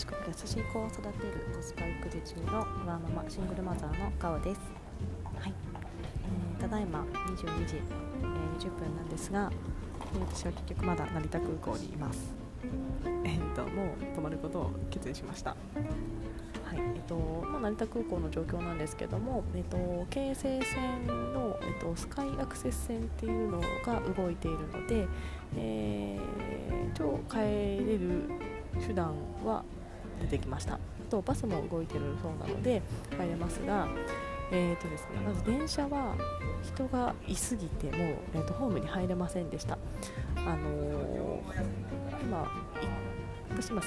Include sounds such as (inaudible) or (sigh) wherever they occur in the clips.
賢く優しい子を育てるコスパ育児中のワーママシングルマザーのガオです、はい。えー、ただいま22時、えー、20分なんですが、えー、私は結局まだ成田空港にいます。えー、ともう泊まることを決意しました。はい。えっとまあ、成田空港の状況なんですけども、えっと、京成線の、えっと、スカイアクセス線っていうのが動いているので、えー、超帰れる手段は出てきました。とバスも動いてるそうなので帰れますが、えーとですね、まず電車は人がいすぎてもう、えーと、ホームに入れませんでした。あのー、今私今、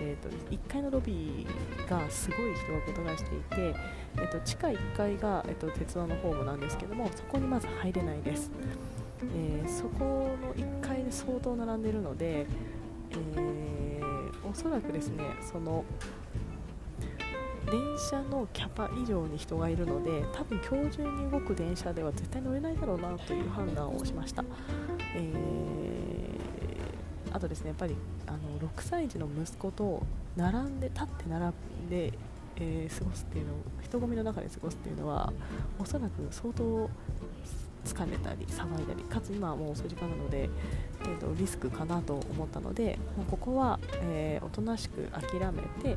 えーと、1階のロビーがすごい人がごとがしていて、えーと、地下1階が、えー、と鉄道のホームなんですけどもそこにまず入れないです、えー、そこの1階で相当並んでいるので、えー、おそらくですねその電車のキャパ以上に人がいるので多分今日中に動く電車では絶対乗れないだろうなという判断をしました、えー、あとですねやっぱりあの6歳児の息子と並んで立って並んで、えー、過ごすっていうの人混みの中で過ごすっていうのはおそらく相当疲れたり騒いだりかつ今はもう遅い時間なので、えーと、リスクかなと思ったのでもうここは、えー、おとなしく諦めて、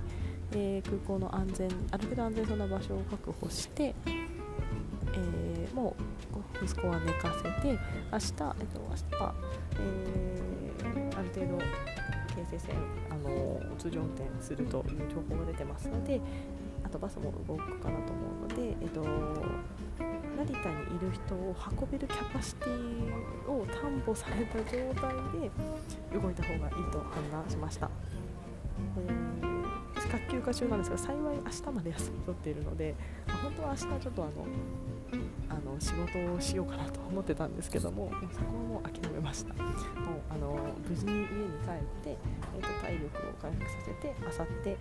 えー、空港の安全ある程度安全そうな場所を確保して、えー、もう息子は寝かせて明日、えっと、明日は、えある程度京成線あの通常運転するという情報が出てますのであとバスも動くかなと思うので、えっと、成田にいる人を運べるキャパシティを担保された状態で動いた方がいいと判断しました。えー学級化中なんですが幸い明日まで休み取っているので、まあ、本当は明日ちょっとあのあの仕事をしようかなと思ってたんですけどもそこはもう諦めました。もうあの無事に家に帰って、えーと、体力を回復させてあさって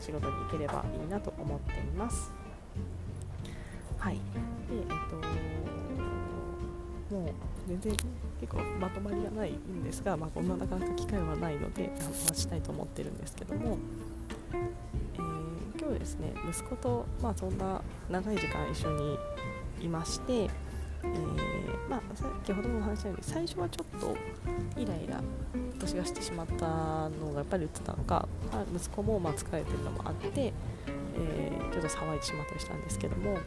仕事に行ければいいなと思っています。はい。えっ、ともう全然結構まとまりがないんですが、まあ、こんななかなか機会はないので話したいと思ってるんですけども。えー、今日ですね息子と、まあ、そんな長い時間一緒にいまして、えー、まあ、先ほどもお話したように最初はちょっとイライラ私がしてしまったのがやっぱり言ってたのか、まあ、息子もま疲れてるのもあって、えー、ちょっと騒いでしまったりしたんですけども、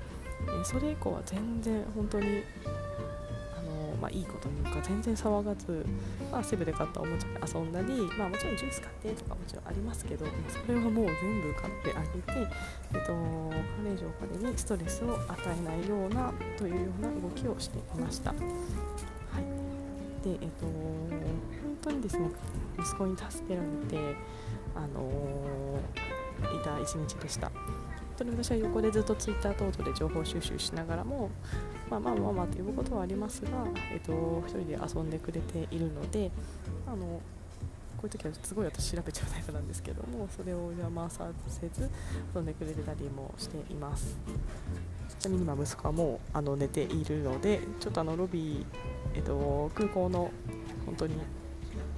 えそれ以降は全然本当にまあ、いいこというか全然騒がず、まあ、セブで買ったおもちゃで遊んだり、まあ、もちろんジュース買ってとかもちろんありますけどそれはもう全部買ってあげて、えっと、彼以上彼にストレスを与えないようなというような動きをしていました。はいでえっと、本当にですね息子に助けられて、あのー、いた一日でした。当に私は横でずっとツイッター等々で情報収集しながらも、まあ、まあまあまあと呼ぶことはありますが、えっと、1人で遊んでくれているのであのこういう時はすごい私調べちゃうタイプなんですけどもそれを邪魔させず遊んでくれてたりもしていますちなみに今息子はもうあの寝ているのでちょっとあのロビー、えっと、空港の本当に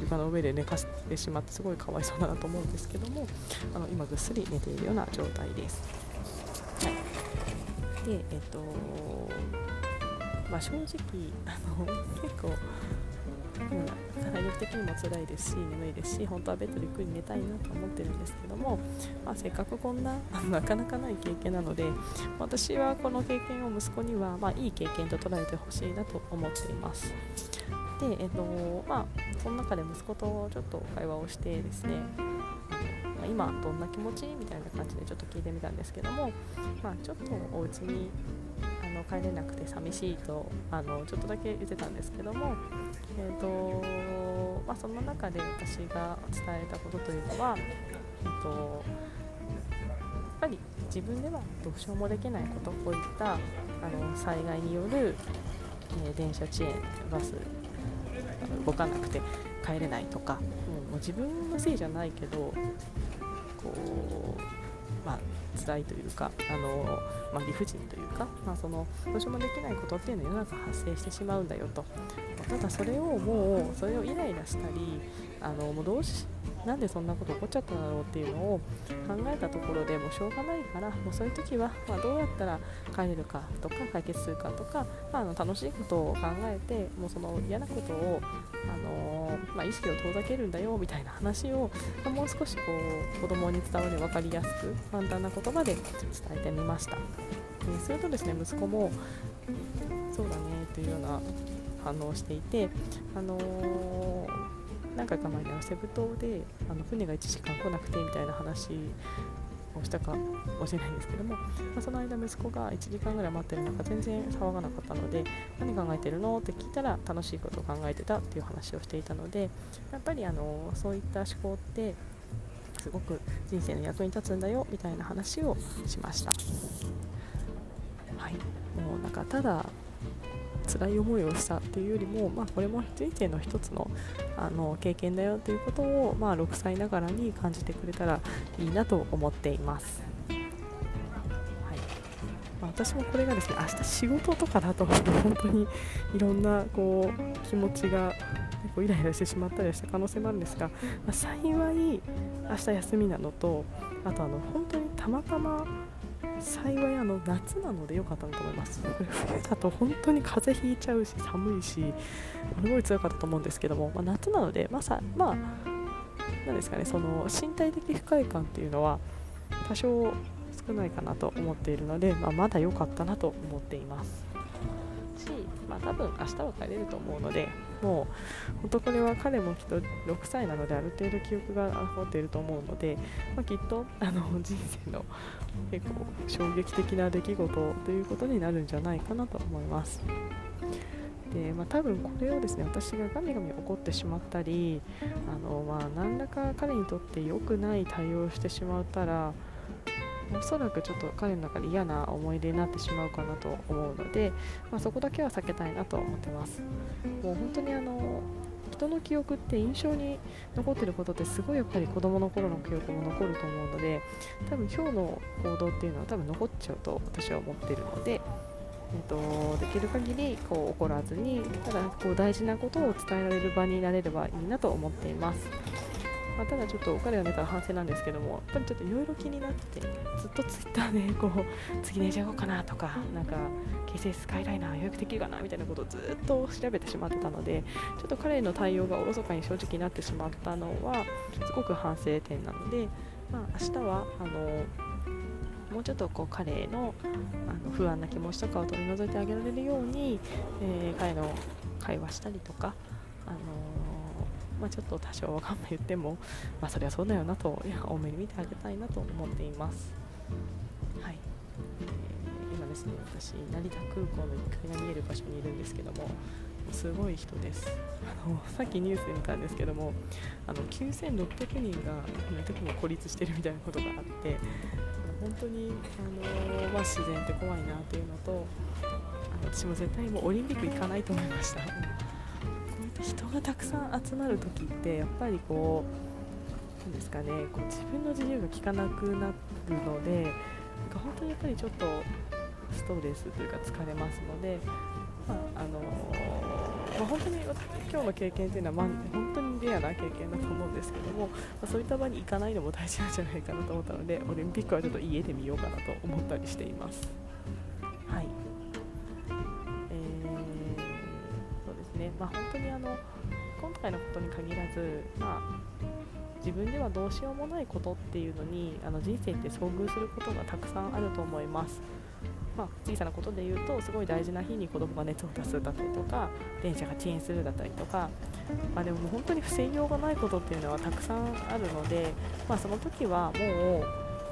床の上で寝かせてしまってすごいかわいそうだなと思うんですけどもあの今ぐっすり寝ているような状態です。でえっとまあ正直あの (laughs) 結構う、体力的にも辛いですし眠いですし本当はベッドでゆっくり寝たいなと思ってるんですけども、まあ、せっかくこんななかなかない経験なので私はこの経験を息子には、まあ、いい経験と捉えてほしいなと思っています。で、えっとまあ、その中で息子とちょっと会話をしてですね、ま、今どんな気持ち？みたいな感じでちょっと聞いてみたんですけども、まあ、ちょっとお家にあの帰れなくて寂しいとあのちょっとだけ言ってたんですけども、えーとまあ、その中で私が伝えたことというのは、えーと、やっぱり自分ではどうしようもできないことこういったあの災害による、えー、電車遅延バス動かなくて帰れないとか、うん、もう自分のせいじゃないけどこう、まあ、辛いというかあの、まあ、理不尽というか、まあ、そのどうしようもできないことっていうのは世の中発生してしまうんだよと。ただそれをもうそれをイライラしたりあのもうどうしなんでそんなこと起こっちゃったんだろうっていうのを考えたところでもうしょうがないからもうそういう時は、ま、どうやったら帰れるかとか解決するかとか、まあ、あの楽しいことを考えてもうその嫌なことを、あのー、まあ、意識を遠ざけるんだよみたいな話を、ま、もう少しこう子供に伝わる分かりやすく簡単な言言葉で伝えてみました。でするとですね息子もそうだねというような反応をしていて、あのー何回か前にはセブ島であの船が1時間来なくてみたいな話をしたかもしれないんですけども、まあ、その間息子が1時間ぐらい待ってる中全然騒がなかったので何考えてるの？って聞いたら楽しいことを考えてたっていう話をしていたのでやっぱりあのそういった思考ってすごく人生の役に立つんだよみたいな話をしました。はい、もうなんかただ辛い思いをしたっていうよりも、まあ、これも人生の一つのあの経験だよということを、まあ、6歳ながらに感じてくれたらいいなと思っています。はいまあ、私もこれがですね明日仕事とかだと本当にいろんなこう気持ちが結構イライラしてしまったりした可能性もあるんですが、まあ、幸い明日休みなのとあとあの本当にたまたま幸いあの夏なので良かったなと思います。(laughs) 冬だと本当に風邪ひいちゃうし寒いしすごい強かったと思うんですけども、まあ、夏なのでまあさまあ何ですかねその身体的不快感っていうのは多少少ないかなと思っているので、まあ、まだ良かったなと思っています。し、まあ、多分明日は帰れると思うのでもう本当これは彼もきっと6歳なのである程度記憶が残っていると思うので、まあ、きっとあの人生の結構衝撃的な出来事ということになるんじゃないかなと思います。でまあ、多分これをですね私がガミガミ怒ってしまったりあの、まあ、何らか彼にとって良くない対応をしてしまったらおそらくちょっと彼の中で嫌な思い出になってしまうかなと思うので、まあ、そこだけは避けたいなと思ってますもう本当にあの人の記憶って印象に残ってることってすごいやっぱり子供の頃の記憶も残ると思うので多分今日の行動っていうのは多分残っちゃうと私は思ってるので、えっと、できる限りこう怒らずにただこう大事なことを伝えられる場になれればいいなと思っています。まあ、ただちょっと彼が寝たら反省なんですけどもやっぱりちょっといろいろ気になっててずっとツイッターでこう次寝ちゃおうかなとかなんか京成スカイライナー予約できるかなみたいなことをずっと調べてしまってたのでちょっと彼の対応がおろそかに正直になってしまったのはすごく反省点なので、まあ、明日はあのもうちょっとこう彼のあの不安な気持ちとかを取り除いてあげられるように、えー、彼の会話したりとか、あのまあ、ちょっと多少わかんない言っても、まあ、そりゃそうだよなといや多めに見てあげたいなと思っています。はい、えー、今ですね私成田空港の1階が見える場所にいるんですけどもすごい人ですあのさっきニュースで見たんですけどもあの9600人が特に孤立してるみたいなことがあって本当に、あのまあ、自然って怖いなっていうのとあの私も絶対もうオリンピック行かないと思いました。人がたくさん集まる時ってやっぱりこうなんですかねこう自分の自由が利かなくなるのでなんか本当にやっぱりちょっとストレスというか疲れますので、まああのまあ、本当に今日の経験というのは、まあ、本当にレアな経験だと思うんですけども、まあ、そういった場に行かないのも大事なんじゃないかなと思ったのでオリンピックはちょっと家で見ようかなと思ったりしています。まあ、本当にあの今回のことに限らず、まあ、自分ではどうしようもないことっていうのにあの人生って遭遇することがたくさんあると思います。まあ、小さなことで言うとすごい大事な日に子供が熱を出すだったりとか電車が遅延するだったりとか、まあ、でも本当に防ぎようがないことっていうのはたくさんあるので、まあ、その時はもう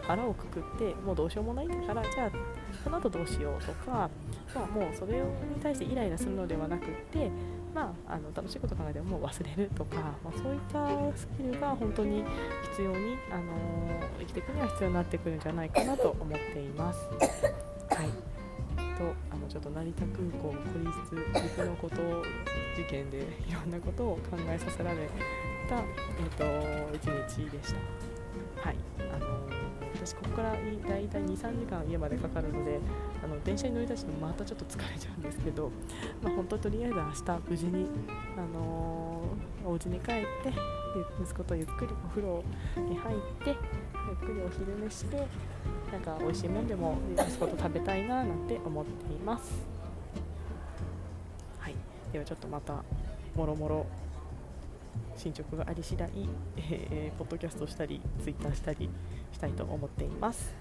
腹をくくってもうどうしようもないんだからじゃあその後どうしようとか、まあ、もうそれに対してイライラするのではなくってまあ、あの楽しいこと考えてもう忘れるとか、まあ、そういったスキルが本当に必要に、あのー、生きていくには必要になってくるんじゃないかなと思っています。はいとあのちょっと成田空港孤立陸のこと事件でいろんなことを考えさせられた、えーと、一日でした。はいあの私ここから大体23時間家までかかるのであの電車に乗り出してもまたちょっと疲れちゃうんですけど、まあ、本当とりあえず明日無事に、あのー、お家に帰って息子とゆっくりお風呂に入ってゆっくりお昼寝してなんか美味しいもんでも息子と食べたいななんて思っています。はい、ではちょっとまたもろもろ進捗があり次第、えー、ポッドキャストしたりツイッターしたりしたいと思っています。